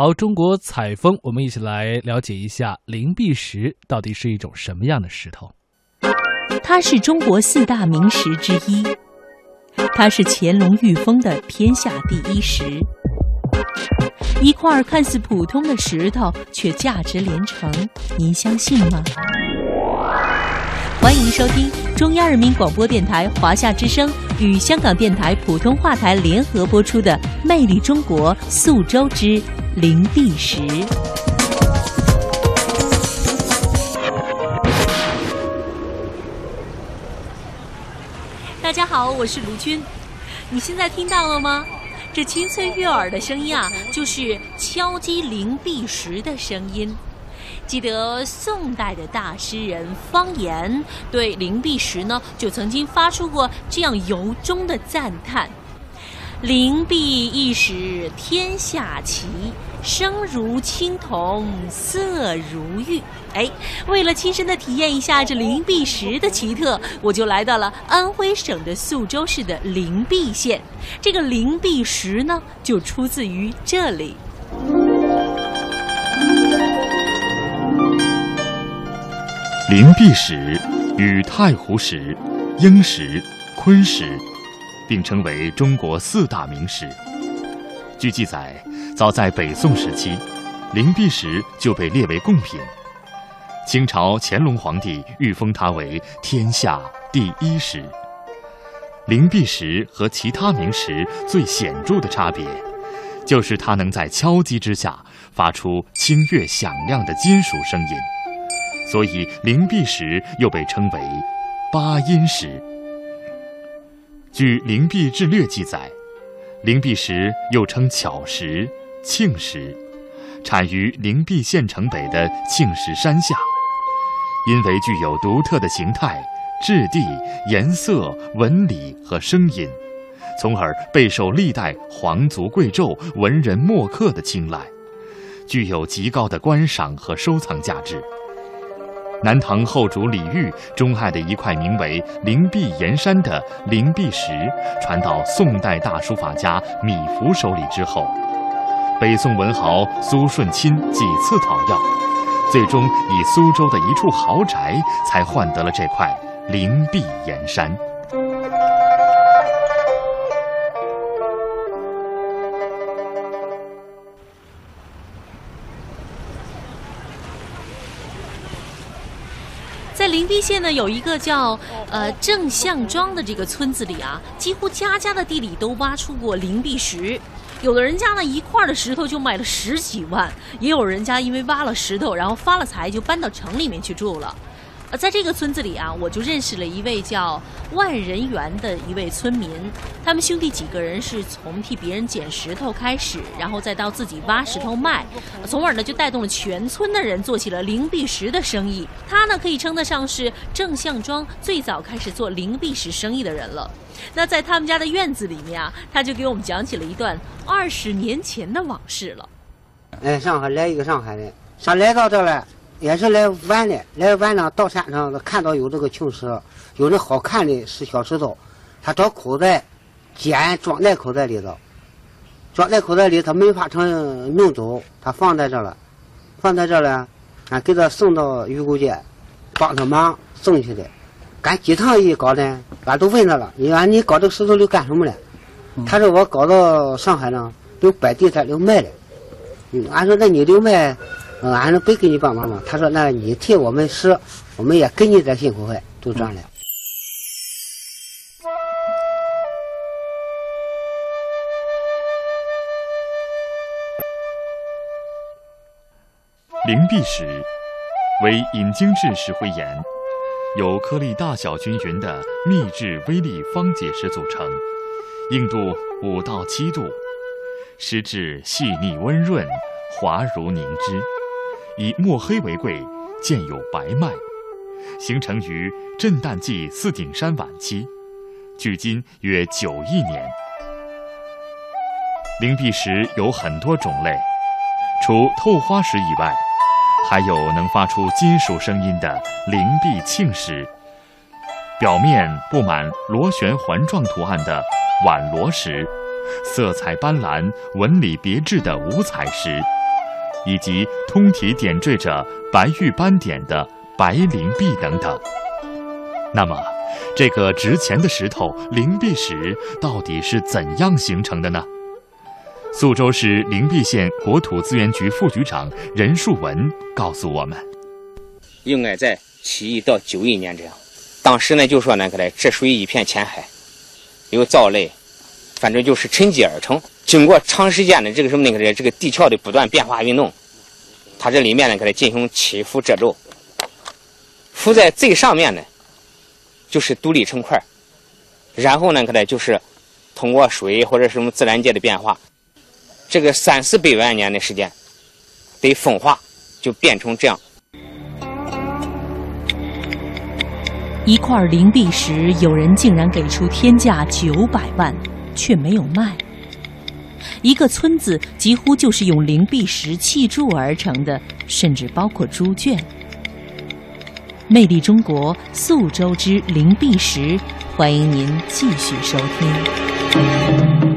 好，中国采风，我们一起来了解一下灵璧石到底是一种什么样的石头。它是中国四大名石之一，它是乾隆御封的天下第一石。一块看似普通的石头，却价值连城，您相信吗？欢迎收听中央人民广播电台华夏之声与香港电台普通话台联合播出的《魅力中国宿州之灵璧石》。大家好，我是卢军。你现在听到了吗？这清脆悦耳的声音啊，就是敲击灵璧石的声音。记得宋代的大诗人方言对灵璧石呢，就曾经发出过这样由衷的赞叹：“灵璧一石天下奇，声如青铜，色如玉。”哎，为了亲身的体验一下这灵璧石的奇特，我就来到了安徽省的宿州市的灵璧县。这个灵璧石呢，就出自于这里。灵璧石与太湖石、英石、昆石并称为中国四大名石。据记载，早在北宋时期，灵璧石就被列为贡品。清朝乾隆皇帝御封它为天下第一石。灵璧石和其他名石最显著的差别，就是它能在敲击之下发出清越响亮的金属声音。所以，灵璧石又被称为八音石。据《灵璧志略》记载，灵璧石又称巧石、庆石，产于灵璧县城北的庆石山下。因为具有独特的形态、质地、颜色、纹理和声音，从而备受历代皇族贵胄、文人墨客的青睐，具有极高的观赏和收藏价值。南唐后主李煜钟爱的一块名为“灵璧岩山”的灵璧石，传到宋代大书法家米芾手里之后，北宋文豪苏舜钦几次讨要，最终以苏州的一处豪宅才换得了这块灵璧岩山。在灵璧县呢，有一个叫呃正向庄的这个村子里啊，几乎家家的地里都挖出过灵璧石。有的人家呢，一块的石头就卖了十几万；也有人家因为挖了石头，然后发了财，就搬到城里面去住了。呃，在这个村子里啊，我就认识了一位叫万人园的一位村民。他们兄弟几个人是从替别人捡石头开始，然后再到自己挖石头卖，从而呢就带动了全村的人做起了灵璧石的生意。他呢可以称得上是正向庄最早开始做灵璧石生意的人了。那在他们家的院子里面啊，他就给我们讲起了一段二十年前的往事了。哎，上海来一个上海的，他来到这来。也是来玩的，来玩呢，到山上看到有这个青石，有那好看的是小石头，他找口袋捡，装在口袋里头，装在口袋里，他没法成弄走，他放在这了，放在这了，俺给他送到鱼沟街，帮他忙送去的，俺几趟一搞呢，俺都问他了，你俺你搞这个石头都干什么了？他说我搞到上海呢，都摆地摊，都卖了。嗯，俺说那你就卖。俺能不给你帮忙吗。他说：“那你替我们施，我们也给你点辛苦费，就这样的。”灵璧石为引经质石灰岩，由颗粒大小均匀的密质微粒方解石组成，硬度五到七度，石质细腻温润，滑如凝脂。以墨黑为贵，见有白脉，形成于震旦纪四顶山晚期，距今约九亿年。灵璧石有很多种类，除透花石以外，还有能发出金属声音的灵璧磬石，表面布满螺旋环状图案的碗螺石，色彩斑斓、纹理别致的五彩石。以及通体点缀着白玉斑点的白灵璧等等。那么，这个值钱的石头灵璧石到底是怎样形成的呢？宿州市灵璧县国土资源局副局长任树文告诉我们：应该在七亿到九亿年这样。当时呢，就说那个嘞，这属于一片浅海，有藻类，反正就是沉积而成。经过长时间的这个什么那个的，这个地壳的不断变化运动，它这里面呢，给它进行起伏褶皱。浮在最上面的，就是独立成块然后呢，给它就是通过水或者什么自然界的变化。这个三四百万年的时间，得风化，就变成这样。一块灵璧石，有人竟然给出天价九百万，却没有卖。一个村子几乎就是用灵璧石砌筑而成的，甚至包括猪圈。魅力中国，宿州之灵璧石，欢迎您继续收听。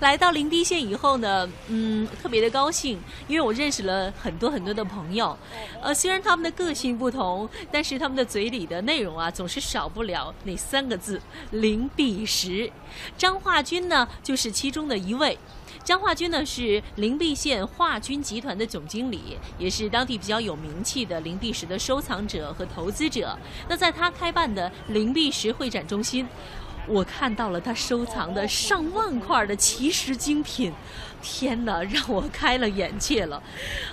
来到灵璧县以后呢，嗯，特别的高兴，因为我认识了很多很多的朋友。呃，虽然他们的个性不同，但是他们的嘴里的内容啊，总是少不了那三个字“灵璧石”。张化军呢，就是其中的一位。张化军呢，是灵璧县化军集团的总经理，也是当地比较有名气的灵璧石的收藏者和投资者。那在他开办的灵璧石会展中心。我看到了他收藏的上万块的奇石精品，天哪，让我开了眼界了。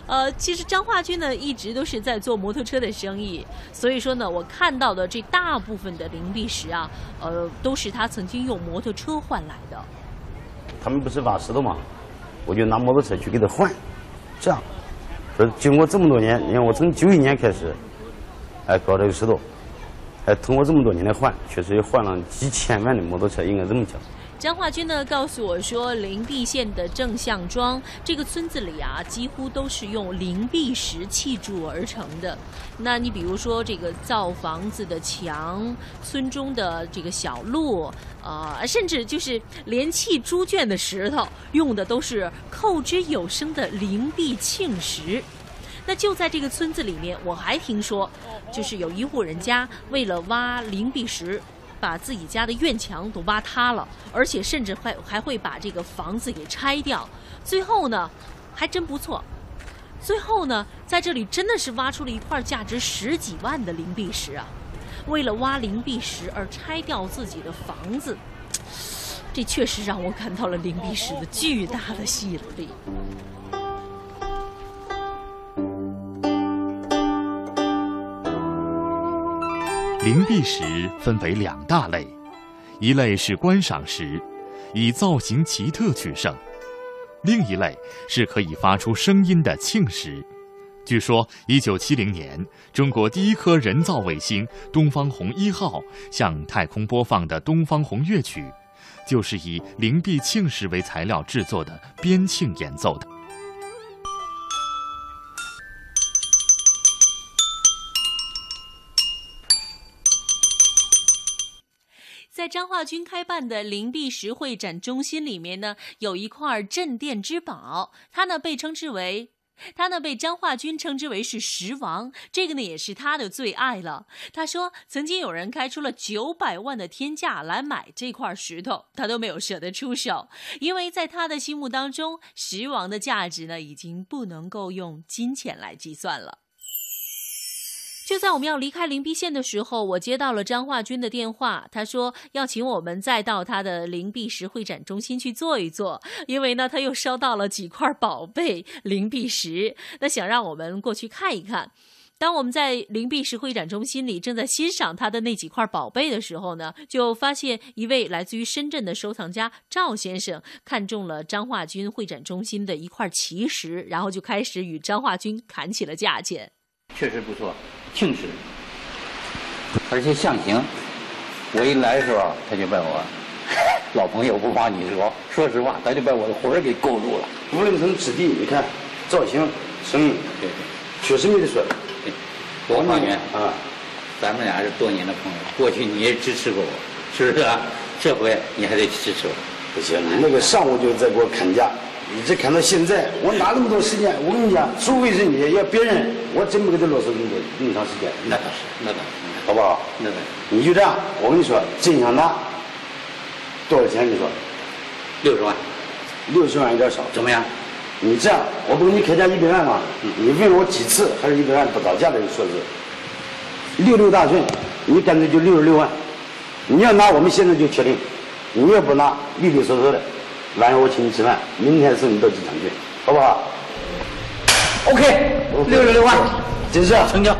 呃，其实张化军呢一直都是在做摩托车的生意，所以说呢，我看到的这大部分的灵璧石啊，呃，都是他曾经用摩托车换来的。他们不是挖石头吗？我就拿摩托车去给他换，这样，说经过这么多年，你看我从九一年开始，哎，搞这个石头。哎，通过这么多年的换，确实也换了几千万的摩托车，应该这么讲。张化军呢告诉我说，灵璧县的正向庄这个村子里啊，几乎都是用灵璧石砌筑而成的。那你比如说这个造房子的墙，村中的这个小路，呃，甚至就是连砌猪圈的石头，用的都是扣之有声的灵璧磬石。那就在这个村子里面，我还听说，就是有一户人家为了挖灵璧石，把自己家的院墙都挖塌了，而且甚至还还会把这个房子给拆掉。最后呢，还真不错，最后呢，在这里真的是挖出了一块价值十几万的灵璧石啊！为了挖灵璧石而拆掉自己的房子，这确实让我感到了灵璧石的巨大的吸引力。灵璧石分为两大类，一类是观赏石，以造型奇特取胜；另一类是可以发出声音的磬石。据说，一九七零年，中国第一颗人造卫星“东方红一号”向太空播放的《东方红》乐曲，就是以灵璧磬石为材料制作的边磬演奏的。张化军开办的灵璧石会展中心里面呢，有一块镇店之宝，它呢被称之为，它呢被张化军称之为是石王，这个呢也是他的最爱了。他说，曾经有人开出了九百万的天价来买这块石头，他都没有舍得出手，因为在他的心目当中，石王的价值呢已经不能够用金钱来计算了。就在我们要离开灵璧县的时候，我接到了张化军的电话。他说要请我们再到他的灵璧石会展中心去坐一坐，因为呢他又收到了几块宝贝灵璧石，那想让我们过去看一看。当我们在灵璧石会展中心里正在欣赏他的那几块宝贝的时候呢，就发现一位来自于深圳的收藏家赵先生看中了张化军会展中心的一块奇石，然后就开始与张化军砍起了价钱。确实不错。庆石，而且象形。我一来的时候，他就问我。老朋友不帮你说，说实话，他就把我的魂儿给勾住了。无论从质地，你看造型、声音，对确实没得说。对，我发觉啊，咱们俩是多年的朋友，过去你也支持过我，是不是啊？这回你还得支持我。不行，你那个上午就在给我砍价，一直砍到现在，我哪那么多时间？我跟你讲，除非是你，要别人，我真不给他啰嗦那么多那么长时间。那倒是，那倒是，好不好？那倒是。你就这样，我跟你说，真想拿多少钱？你说六十万，六十万有点少，怎么样？你这样，我不给你开价一百万吗？你问了我几次，还是一百万不到价的数字。六六大顺，你干脆就六十六万。你要拿，我们现在就确定；你要不拿，利利索索的。晚上我请你吃饭，明天送你到机场去，好不好？OK，六十六万，真是成交。